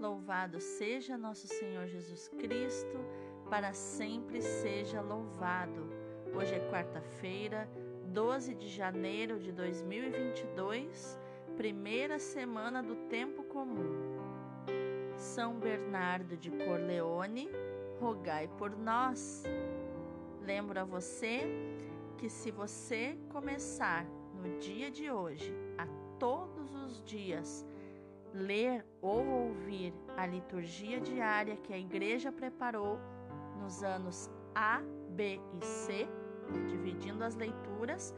Louvado seja nosso Senhor Jesus Cristo, para sempre seja louvado. Hoje é quarta-feira, 12 de janeiro de 2022, primeira semana do tempo comum. São Bernardo de Corleone, rogai por nós. Lembro a você que se você começar no dia de hoje, a todos os dias, ler ou ouvir a liturgia diária que a igreja preparou nos anos A, B e C, dividindo as leituras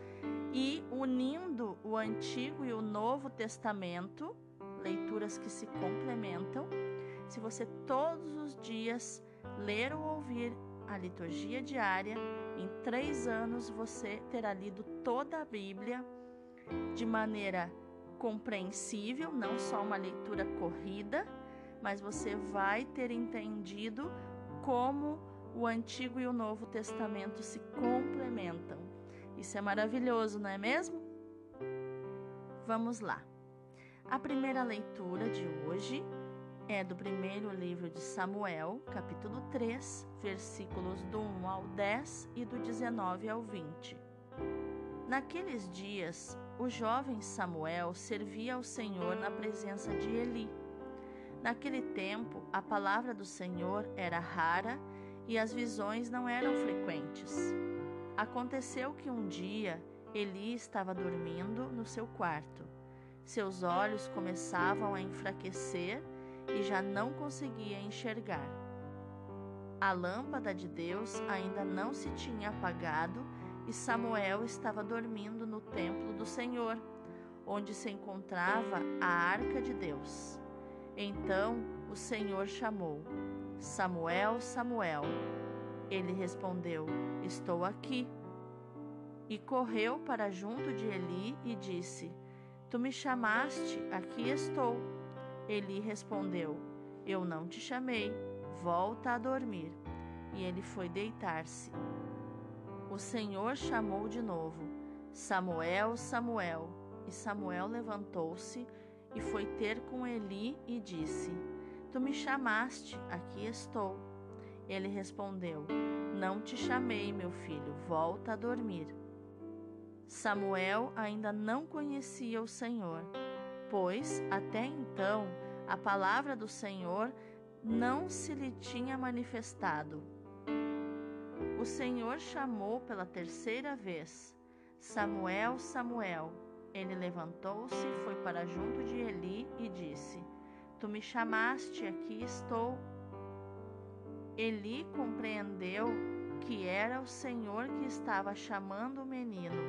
e unindo o Antigo e o Novo Testamento, leituras que se complementam. Se você todos os dias ler ou ouvir a liturgia diária, em três anos você terá lido toda a Bíblia de maneira compreensível, não só uma leitura corrida, mas você vai ter entendido como o Antigo e o Novo Testamento se complementam. Isso é maravilhoso, não é mesmo? Vamos lá. A primeira leitura de hoje é do primeiro livro de Samuel, capítulo 3, versículos do 1 ao 10 e do 19 ao 20. Naqueles dias, o jovem Samuel servia ao Senhor na presença de Eli. Naquele tempo, a palavra do Senhor era rara e as visões não eram frequentes. Aconteceu que um dia Eli estava dormindo no seu quarto. Seus olhos começavam a enfraquecer e já não conseguia enxergar. A lâmpada de Deus ainda não se tinha apagado e Samuel estava dormindo no templo do Senhor, onde se encontrava a arca de Deus. Então o Senhor chamou: Samuel, Samuel. Ele respondeu: Estou aqui. E correu para junto de Eli e disse: Tu me chamaste, aqui estou. Eli respondeu: Eu não te chamei, volta a dormir. E ele foi deitar-se o Senhor chamou de novo: Samuel, Samuel. E Samuel levantou-se e foi ter com Eli e disse: Tu me chamaste, aqui estou. Ele respondeu: Não te chamei, meu filho, volta a dormir. Samuel ainda não conhecia o Senhor, pois até então a palavra do Senhor não se lhe tinha manifestado. O Senhor chamou pela terceira vez: Samuel, Samuel. Ele levantou-se, foi para junto de Eli e disse: Tu me chamaste, aqui estou. Eli compreendeu que era o Senhor que estava chamando o menino.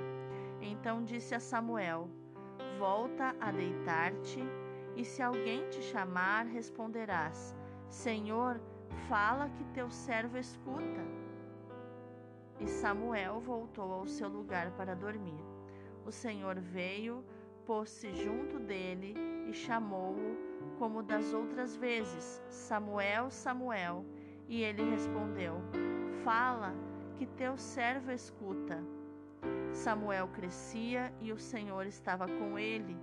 Então disse a Samuel: Volta a deitar-te, e se alguém te chamar, responderás: Senhor, fala que teu servo escuta. E Samuel voltou ao seu lugar para dormir. O Senhor veio, pôs-se junto dele e chamou-o como das outras vezes: Samuel, Samuel. E ele respondeu: Fala, que teu servo escuta. Samuel crescia e o Senhor estava com ele,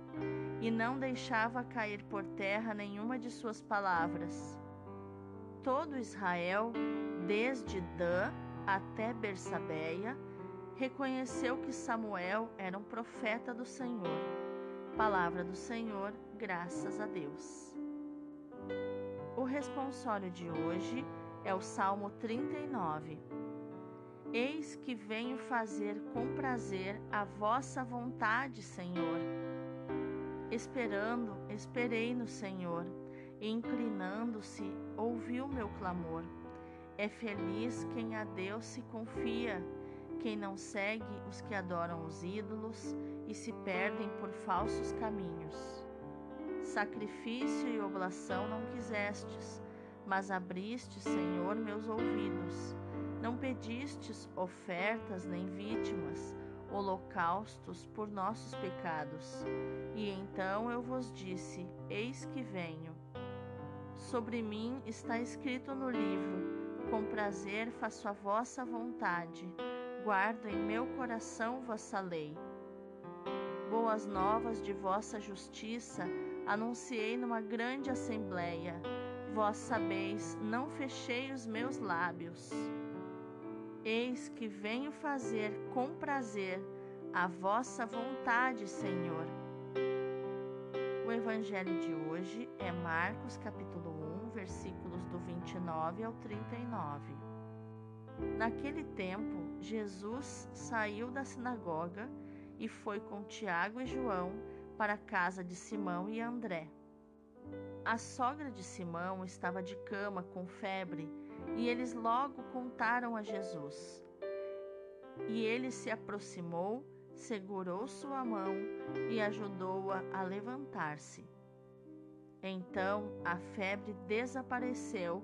e não deixava cair por terra nenhuma de suas palavras. Todo Israel, desde Dan até Bersabeia, reconheceu que Samuel era um profeta do Senhor. Palavra do Senhor, graças a Deus. O responsório de hoje é o Salmo 39. Eis que venho fazer com prazer a vossa vontade, Senhor. Esperando, esperei no Senhor, e inclinando-se, ouviu meu clamor. É feliz quem a Deus se confia, quem não segue os que adoram os ídolos e se perdem por falsos caminhos. Sacrifício e oblação não quisestes, mas abriste, Senhor, meus ouvidos. Não pedistes ofertas nem vítimas, holocaustos por nossos pecados. E então eu vos disse: Eis que venho. Sobre mim está escrito no livro com prazer faço a vossa vontade, guardo em meu coração vossa lei. Boas novas de vossa justiça anunciei numa grande assembleia. Vós sabeis, não fechei os meus lábios. Eis que venho fazer com prazer a vossa vontade, Senhor. O evangelho de hoje é Marcos capítulo 1, versículos do 29 ao 39. Naquele tempo, Jesus saiu da sinagoga e foi com Tiago e João para a casa de Simão e André. A sogra de Simão estava de cama com febre e eles logo contaram a Jesus. E ele se aproximou, segurou sua mão e ajudou-a a, a levantar-se. Então a febre desapareceu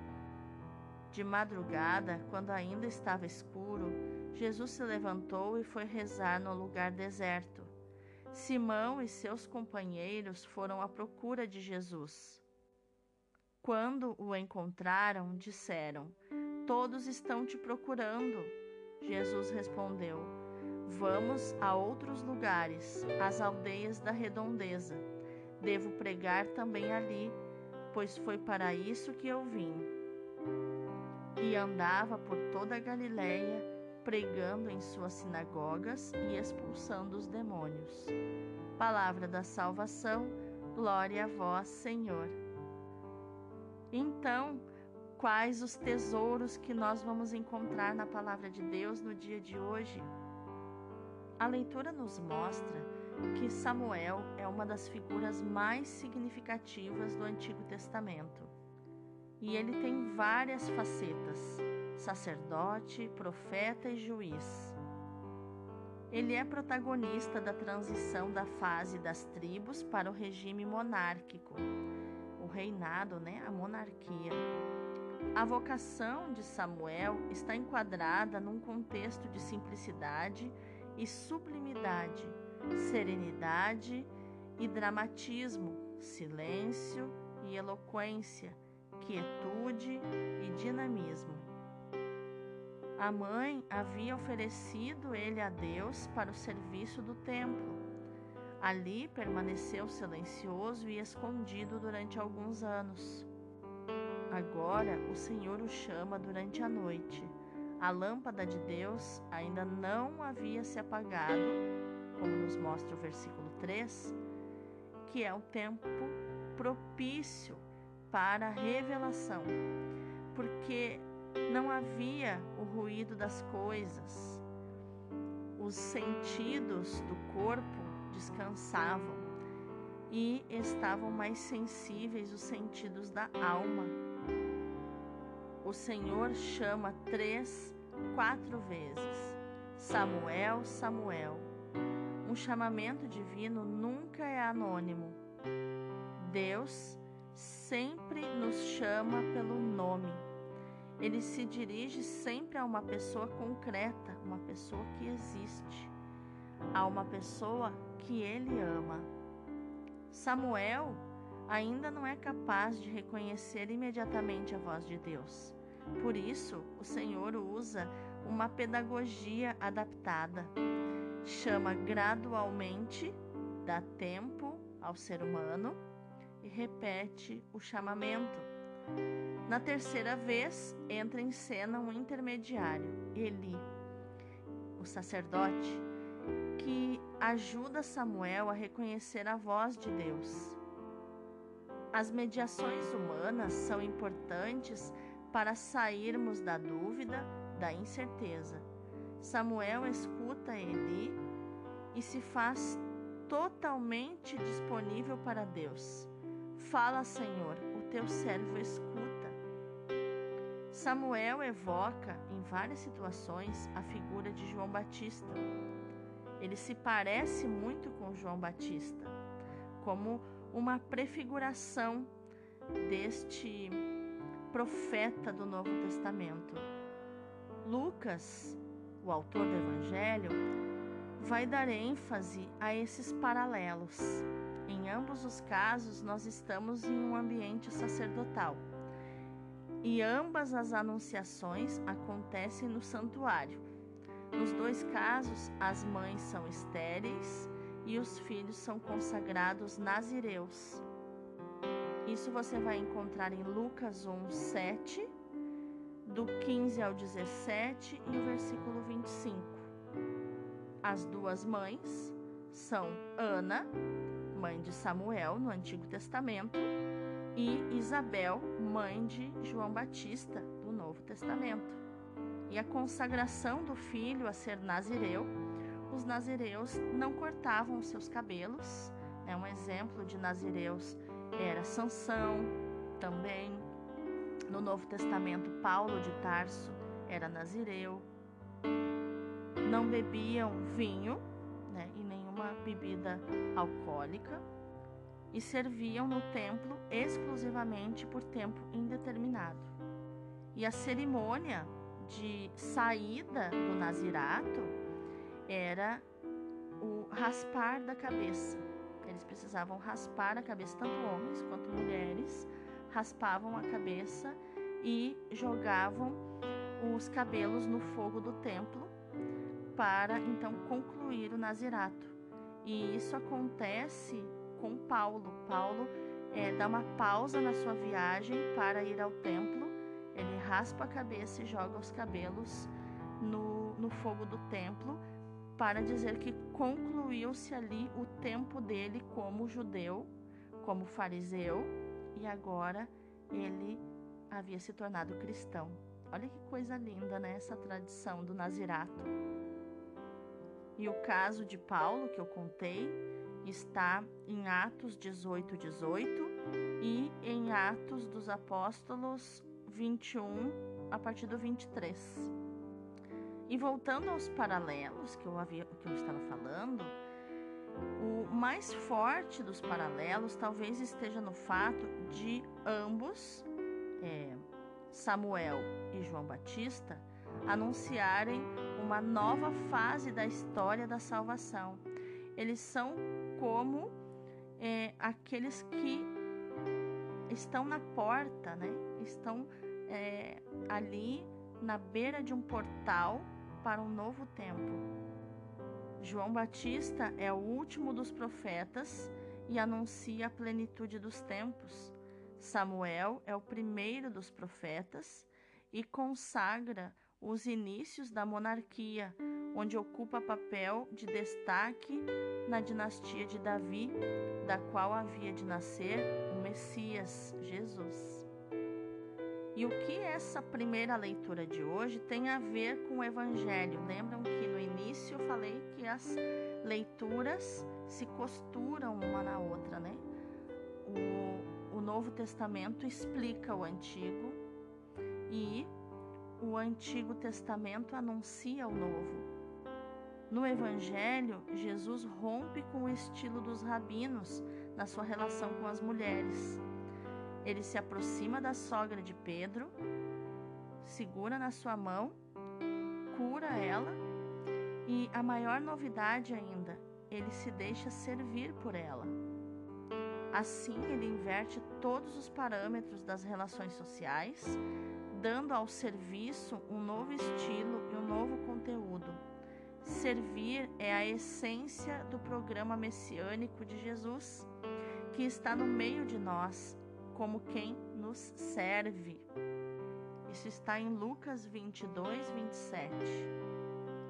De madrugada, quando ainda estava escuro, Jesus se levantou e foi rezar no lugar deserto. Simão e seus companheiros foram à procura de Jesus. Quando o encontraram, disseram: Todos estão te procurando. Jesus respondeu: Vamos a outros lugares, às aldeias da redondeza. Devo pregar também ali, pois foi para isso que eu vim e andava por toda a Galiléia, pregando em suas sinagogas e expulsando os demônios. Palavra da salvação, glória a vós, Senhor. Então, quais os tesouros que nós vamos encontrar na palavra de Deus no dia de hoje? A leitura nos mostra que Samuel é uma das figuras mais significativas do Antigo Testamento e ele tem várias facetas: sacerdote, profeta e juiz. Ele é protagonista da transição da fase das tribos para o regime monárquico, o reinado, né, a monarquia. A vocação de Samuel está enquadrada num contexto de simplicidade e sublimidade, serenidade e dramatismo, silêncio e eloquência, quietude e dinamismo. A mãe havia oferecido ele a Deus para o serviço do templo. Ali permaneceu silencioso e escondido durante alguns anos. Agora o Senhor o chama durante a noite. A lâmpada de Deus ainda não havia se apagado, como nos mostra o versículo 3, que é o tempo propício para a revelação, porque não havia o ruído das coisas, os sentidos do corpo descansavam e estavam mais sensíveis os sentidos da alma. O Senhor chama três, quatro vezes: Samuel, Samuel. Um chamamento divino nunca é anônimo. Deus sempre nos chama pelo nome. Ele se dirige sempre a uma pessoa concreta, uma pessoa que existe, a uma pessoa que ele ama. Samuel ainda não é capaz de reconhecer imediatamente a voz de Deus. Por isso, o Senhor usa uma pedagogia adaptada. Chama gradualmente, dá tempo ao ser humano e repete o chamamento. Na terceira vez, entra em cena um intermediário, Eli, o sacerdote, que ajuda Samuel a reconhecer a voz de Deus. As mediações humanas são importantes para sairmos da dúvida, da incerteza. Samuel escuta Eli e se faz totalmente disponível para Deus. Fala, Senhor, o teu servo escuta. Samuel evoca em várias situações a figura de João Batista. Ele se parece muito com João Batista, como uma prefiguração deste profeta do Novo Testamento. Lucas, o autor do Evangelho, vai dar ênfase a esses paralelos. Em ambos os casos, nós estamos em um ambiente sacerdotal. E ambas as anunciações acontecem no santuário. Nos dois casos, as mães são estéreis e os filhos são consagrados nazireus. Isso você vai encontrar em Lucas 1, 7, do 15 ao 17 e o versículo 25. As duas mães são Ana, mãe de Samuel no Antigo Testamento, e Isabel, mãe de João Batista do Novo Testamento. E a consagração do filho a ser nazireu, os nazireus não cortavam seus cabelos. É um exemplo de nazireus era Sansão também. No Novo Testamento, Paulo de Tarso era nazireu. Não bebiam vinho né, nenhuma bebida alcoólica e serviam no templo exclusivamente por tempo indeterminado. E a cerimônia de saída do nazirato era o raspar da cabeça. Eles precisavam raspar a cabeça, tanto homens quanto mulheres, raspavam a cabeça e jogavam os cabelos no fogo do templo para então concluir o nazirato. E isso acontece com Paulo. Paulo é, dá uma pausa na sua viagem para ir ao templo, ele raspa a cabeça e joga os cabelos no, no fogo do templo para dizer que concluiu-se ali o tempo dele como judeu, como fariseu, e agora ele havia se tornado cristão. Olha que coisa linda, né? Essa tradição do nazirato. E o caso de Paulo, que eu contei, está em Atos 18, 18 e em Atos dos Apóstolos 21, a partir do 23. E voltando aos paralelos que eu, havia, que eu estava falando, o mais forte dos paralelos talvez esteja no fato de ambos, é, Samuel e João Batista, anunciarem uma nova fase da história da salvação. Eles são como é, aqueles que estão na porta, né? estão é, ali na beira de um portal para um novo tempo. João Batista é o último dos profetas e anuncia a plenitude dos tempos. Samuel é o primeiro dos profetas e consagra os inícios da monarquia, onde ocupa papel de destaque na dinastia de Davi, da qual havia de nascer o Messias, Jesus. E o que essa primeira leitura de hoje tem a ver com o Evangelho? Lembram que no início eu falei que as leituras se costuram uma na outra, né? O, o Novo Testamento explica o Antigo e o Antigo Testamento anuncia o Novo. No Evangelho, Jesus rompe com o estilo dos rabinos na sua relação com as mulheres. Ele se aproxima da sogra de Pedro, segura na sua mão, cura ela e a maior novidade ainda, ele se deixa servir por ela. Assim, ele inverte todos os parâmetros das relações sociais, dando ao serviço um novo estilo e um novo conteúdo. Servir é a essência do programa messiânico de Jesus, que está no meio de nós como quem nos serve. Isso está em Lucas 22, 27.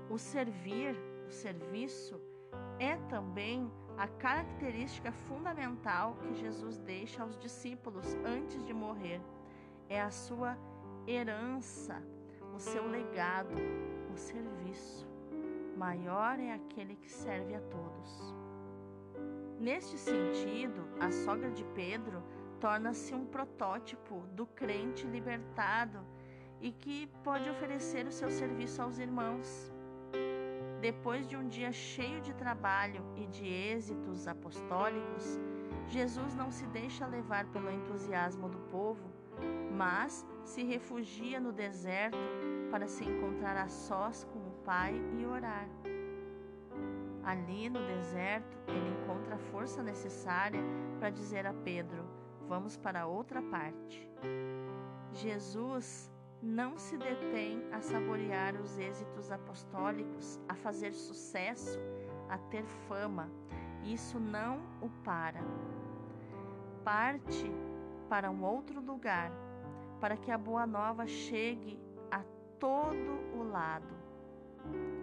O servir, o serviço, é também a característica fundamental que Jesus deixa aos discípulos antes de morrer. É a sua herança, o seu legado, o serviço. Maior é aquele que serve a todos. Neste sentido, a sogra de Pedro torna-se um protótipo do crente libertado e que pode oferecer o seu serviço aos irmãos. Depois de um dia cheio de trabalho e de êxitos apostólicos, Jesus não se deixa levar pelo entusiasmo do povo, mas se refugia no deserto para se encontrar a sós com o Pai e orar. Ali no deserto, ele encontra a força necessária para dizer a Pedro: Vamos para outra parte. Jesus não se detém a saborear os êxitos apostólicos, a fazer sucesso, a ter fama. Isso não o para. Parte para um outro lugar, para que a boa nova chegue a todo o lado,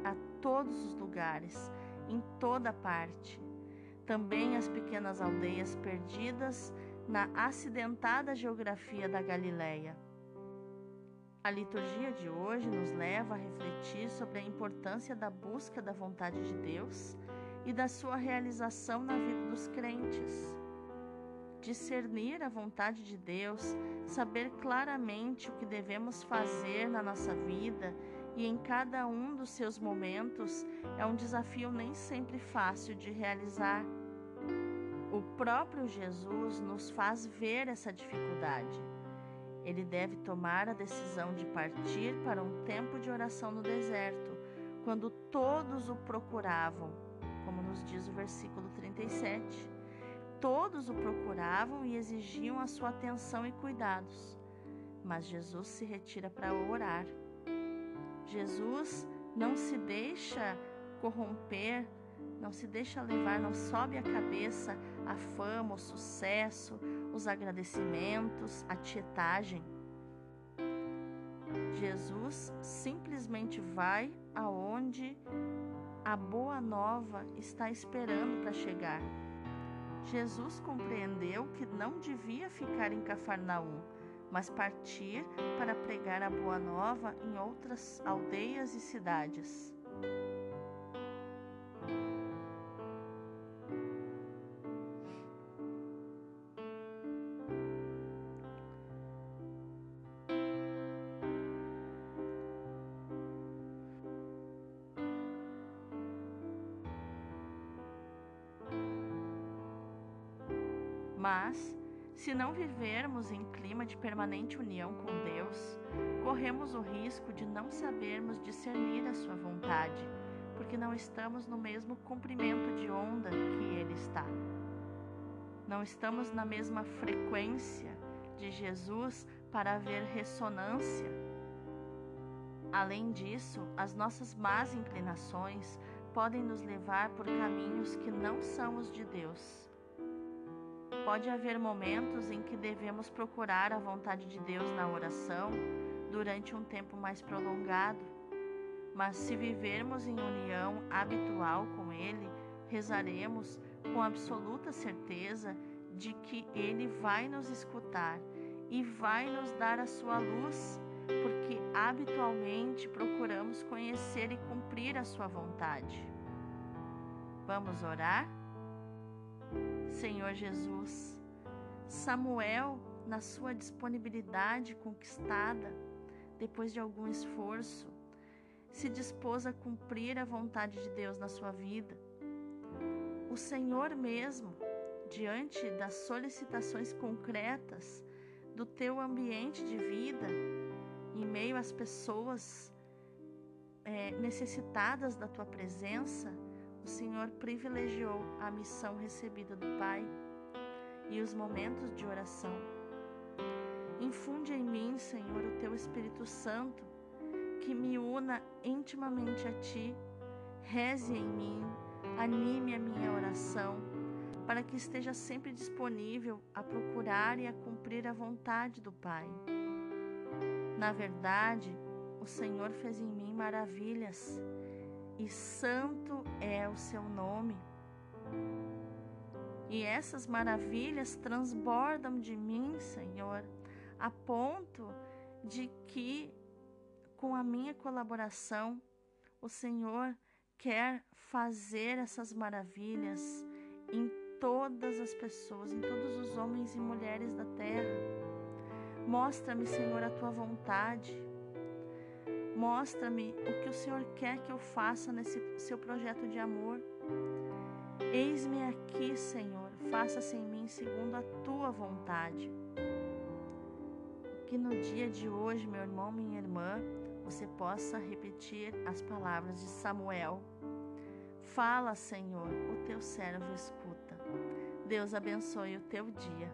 a todos os lugares, em toda parte. Também as pequenas aldeias perdidas na acidentada geografia da Galileia a liturgia de hoje nos leva a refletir sobre a importância da busca da vontade de Deus e da sua realização na vida dos crentes. Discernir a vontade de Deus, saber claramente o que devemos fazer na nossa vida e em cada um dos seus momentos é um desafio nem sempre fácil de realizar. O próprio Jesus nos faz ver essa dificuldade ele deve tomar a decisão de partir para um tempo de oração no deserto, quando todos o procuravam, como nos diz o versículo 37. Todos o procuravam e exigiam a sua atenção e cuidados, mas Jesus se retira para orar. Jesus não se deixa corromper, não se deixa levar, não sobe a cabeça a fama, o sucesso, os agradecimentos, a tietagem. Jesus simplesmente vai aonde a boa nova está esperando para chegar. Jesus compreendeu que não devia ficar em Cafarnaum, mas partir para pregar a boa nova em outras aldeias e cidades. Mas, se não vivermos em clima de permanente união com Deus, corremos o risco de não sabermos discernir a Sua vontade, porque não estamos no mesmo comprimento de onda que Ele está. Não estamos na mesma frequência de Jesus para haver ressonância. Além disso, as nossas más inclinações podem nos levar por caminhos que não são os de Deus. Pode haver momentos em que devemos procurar a vontade de Deus na oração durante um tempo mais prolongado, mas se vivermos em união habitual com Ele, rezaremos com absoluta certeza de que Ele vai nos escutar e vai nos dar a sua luz, porque habitualmente procuramos conhecer e cumprir a sua vontade. Vamos orar? Senhor Jesus. Samuel, na sua disponibilidade conquistada, depois de algum esforço, se dispôs a cumprir a vontade de Deus na sua vida. O Senhor mesmo, diante das solicitações concretas do teu ambiente de vida, em meio às pessoas é, necessitadas da tua presença, o Senhor privilegiou a missão recebida do Pai e os momentos de oração. Infunde em mim, Senhor, o teu Espírito Santo, que me una intimamente a ti, reze em mim, anime a minha oração, para que esteja sempre disponível a procurar e a cumprir a vontade do Pai. Na verdade, o Senhor fez em mim maravilhas e santo é o seu nome. E essas maravilhas transbordam de mim, Senhor, a ponto de que, com a minha colaboração, o Senhor quer fazer essas maravilhas em todas as pessoas, em todos os homens e mulheres da terra. Mostra-me, Senhor, a tua vontade. Mostra-me o que o Senhor quer que eu faça nesse seu projeto de amor. Eis-me aqui, Senhor, faça-se em mim segundo a tua vontade. Que no dia de hoje, meu irmão, minha irmã, você possa repetir as palavras de Samuel. Fala, Senhor, o teu servo escuta. Deus abençoe o teu dia.